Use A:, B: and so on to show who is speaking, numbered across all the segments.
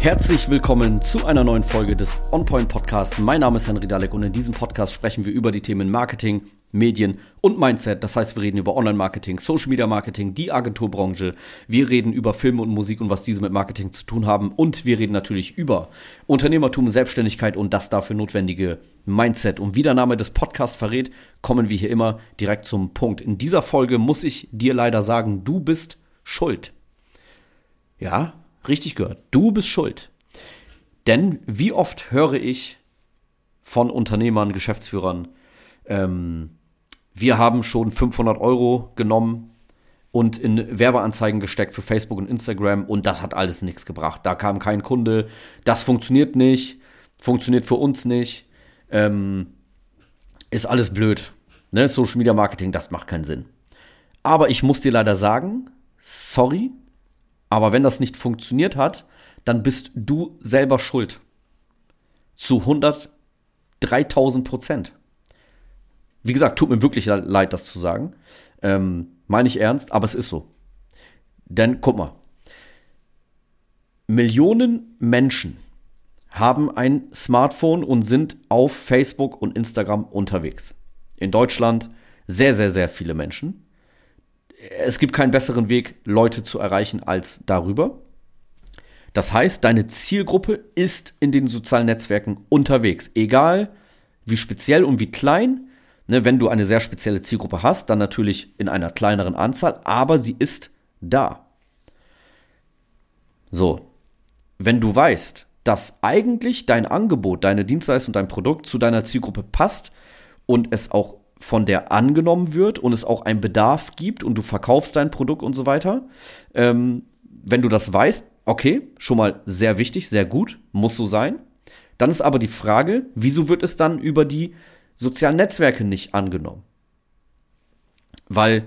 A: Herzlich willkommen zu einer neuen Folge des OnPoint Podcasts. Mein Name ist Henry Dalek und in diesem Podcast sprechen wir über die Themen Marketing, Medien und Mindset. Das heißt, wir reden über Online-Marketing, Social-Media-Marketing, die Agenturbranche. Wir reden über Filme und Musik und was diese mit Marketing zu tun haben. Und wir reden natürlich über Unternehmertum, Selbstständigkeit und das dafür notwendige Mindset. Und wie der Name des Podcasts verrät, kommen wir hier immer direkt zum Punkt. In dieser Folge muss ich dir leider sagen, du bist schuld. Ja, Richtig gehört. Du bist schuld. Denn wie oft höre ich von Unternehmern, Geschäftsführern, ähm, wir haben schon 500 Euro genommen und in Werbeanzeigen gesteckt für Facebook und Instagram und das hat alles nichts gebracht. Da kam kein Kunde, das funktioniert nicht, funktioniert für uns nicht, ähm, ist alles blöd. Ne? Social Media Marketing, das macht keinen Sinn. Aber ich muss dir leider sagen, sorry, aber wenn das nicht funktioniert hat, dann bist du selber schuld. Zu 103.000 Prozent. Wie gesagt, tut mir wirklich leid, das zu sagen. Ähm, meine ich ernst, aber es ist so. Denn guck mal, Millionen Menschen haben ein Smartphone und sind auf Facebook und Instagram unterwegs. In Deutschland sehr, sehr, sehr viele Menschen es gibt keinen besseren Weg, Leute zu erreichen als darüber. Das heißt, deine Zielgruppe ist in den sozialen Netzwerken unterwegs. Egal wie speziell und wie klein. Ne, wenn du eine sehr spezielle Zielgruppe hast, dann natürlich in einer kleineren Anzahl, aber sie ist da. So, wenn du weißt, dass eigentlich dein Angebot, deine Dienstleistung, dein Produkt zu deiner Zielgruppe passt und es auch von der angenommen wird und es auch einen Bedarf gibt und du verkaufst dein Produkt und so weiter. Ähm, wenn du das weißt, okay, schon mal sehr wichtig, sehr gut, muss so sein. Dann ist aber die Frage, wieso wird es dann über die sozialen Netzwerke nicht angenommen? Weil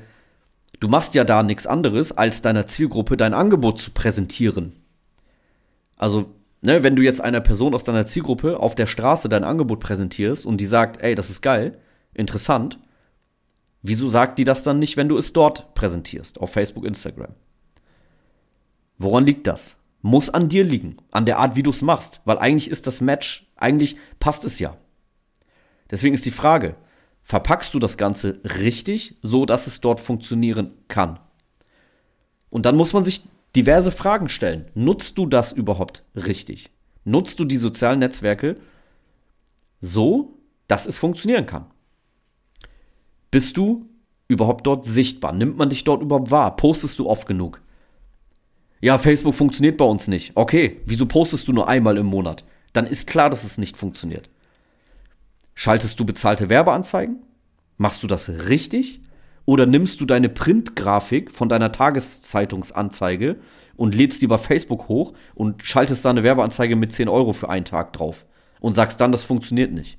A: du machst ja da nichts anderes, als deiner Zielgruppe dein Angebot zu präsentieren. Also, ne, wenn du jetzt einer Person aus deiner Zielgruppe auf der Straße dein Angebot präsentierst und die sagt, ey, das ist geil, Interessant. Wieso sagt die das dann nicht, wenn du es dort präsentierst, auf Facebook, Instagram? Woran liegt das? Muss an dir liegen, an der Art, wie du es machst, weil eigentlich ist das Match, eigentlich passt es ja. Deswegen ist die Frage, verpackst du das Ganze richtig, so dass es dort funktionieren kann? Und dann muss man sich diverse Fragen stellen. Nutzt du das überhaupt richtig? Nutzt du die sozialen Netzwerke so, dass es funktionieren kann? Bist du überhaupt dort sichtbar? Nimmt man dich dort überhaupt wahr? Postest du oft genug? Ja, Facebook funktioniert bei uns nicht. Okay, wieso postest du nur einmal im Monat? Dann ist klar, dass es nicht funktioniert. Schaltest du bezahlte Werbeanzeigen? Machst du das richtig? Oder nimmst du deine Printgrafik von deiner Tageszeitungsanzeige und lädst die bei Facebook hoch und schaltest da eine Werbeanzeige mit 10 Euro für einen Tag drauf und sagst dann, das funktioniert nicht?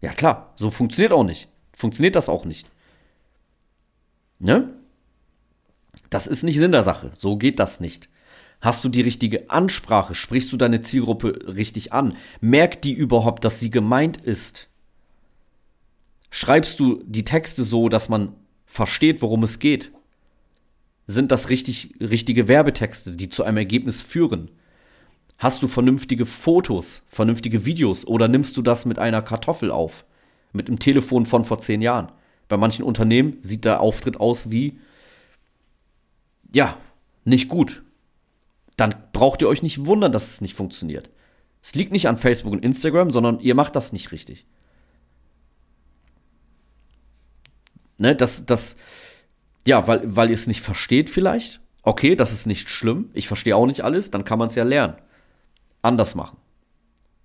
A: Ja klar, so funktioniert auch nicht funktioniert das auch nicht. Ne? Das ist nicht Sinn der Sache. So geht das nicht. Hast du die richtige Ansprache? Sprichst du deine Zielgruppe richtig an? Merkt die überhaupt, dass sie gemeint ist? Schreibst du die Texte so, dass man versteht, worum es geht? Sind das richtig, richtige Werbetexte, die zu einem Ergebnis führen? Hast du vernünftige Fotos, vernünftige Videos oder nimmst du das mit einer Kartoffel auf? Mit einem Telefon von vor zehn Jahren. Bei manchen Unternehmen sieht der Auftritt aus wie, ja, nicht gut. Dann braucht ihr euch nicht wundern, dass es nicht funktioniert. Es liegt nicht an Facebook und Instagram, sondern ihr macht das nicht richtig. Ne, das, das, ja, weil, weil ihr es nicht versteht vielleicht. Okay, das ist nicht schlimm. Ich verstehe auch nicht alles, dann kann man es ja lernen. Anders machen.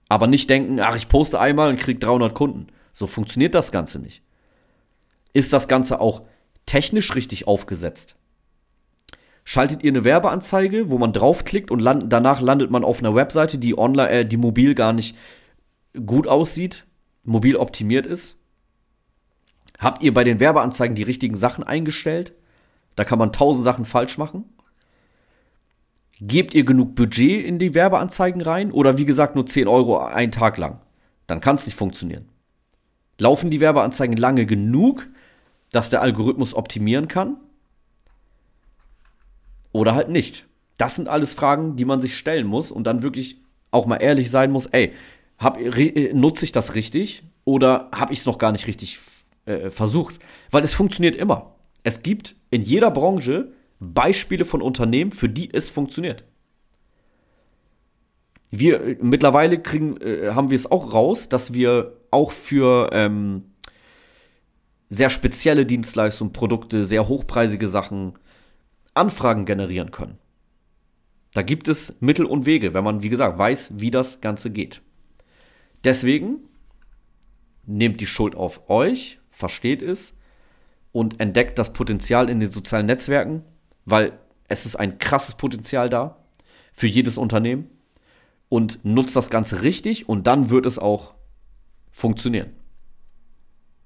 A: Aber nicht denken, ach, ich poste einmal und krieg 300 Kunden. So funktioniert das Ganze nicht. Ist das Ganze auch technisch richtig aufgesetzt? Schaltet ihr eine Werbeanzeige, wo man draufklickt und land danach landet man auf einer Webseite, die online, äh, die mobil gar nicht gut aussieht, mobil optimiert ist? Habt ihr bei den Werbeanzeigen die richtigen Sachen eingestellt? Da kann man tausend Sachen falsch machen. Gebt ihr genug Budget in die Werbeanzeigen rein oder wie gesagt nur 10 Euro einen Tag lang? Dann kann es nicht funktionieren. Laufen die Werbeanzeigen lange genug, dass der Algorithmus optimieren kann? Oder halt nicht. Das sind alles Fragen, die man sich stellen muss und dann wirklich auch mal ehrlich sein muss, ey, hab, nutze ich das richtig oder habe ich es noch gar nicht richtig äh, versucht? Weil es funktioniert immer. Es gibt in jeder Branche Beispiele von Unternehmen, für die es funktioniert. Wir äh, mittlerweile kriegen, äh, haben wir es auch raus, dass wir auch für ähm, sehr spezielle Dienstleistungen, Produkte, sehr hochpreisige Sachen Anfragen generieren können. Da gibt es Mittel und Wege, wenn man, wie gesagt, weiß, wie das Ganze geht. Deswegen nehmt die Schuld auf euch, versteht es und entdeckt das Potenzial in den sozialen Netzwerken, weil es ist ein krasses Potenzial da für jedes Unternehmen und nutzt das Ganze richtig und dann wird es auch funktionieren.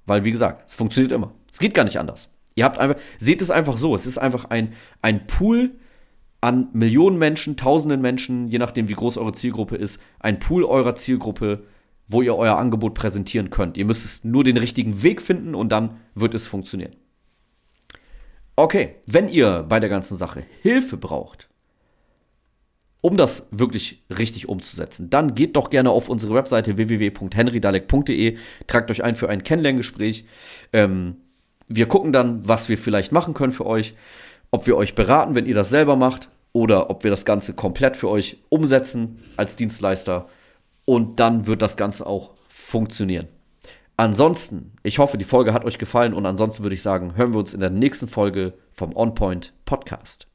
A: Weil, wie gesagt, es funktioniert immer. Es geht gar nicht anders. Ihr habt einfach, seht es einfach so, es ist einfach ein, ein Pool an Millionen Menschen, Tausenden Menschen, je nachdem, wie groß eure Zielgruppe ist, ein Pool eurer Zielgruppe, wo ihr euer Angebot präsentieren könnt. Ihr müsst nur den richtigen Weg finden und dann wird es funktionieren. Okay, wenn ihr bei der ganzen Sache Hilfe braucht, um das wirklich richtig umzusetzen, dann geht doch gerne auf unsere Webseite www.henrydalek.de, tragt euch ein für ein Kennenlerngespräch. Ähm, wir gucken dann, was wir vielleicht machen können für euch, ob wir euch beraten, wenn ihr das selber macht, oder ob wir das Ganze komplett für euch umsetzen als Dienstleister. Und dann wird das Ganze auch funktionieren. Ansonsten, ich hoffe, die Folge hat euch gefallen und ansonsten würde ich sagen, hören wir uns in der nächsten Folge vom OnPoint Podcast.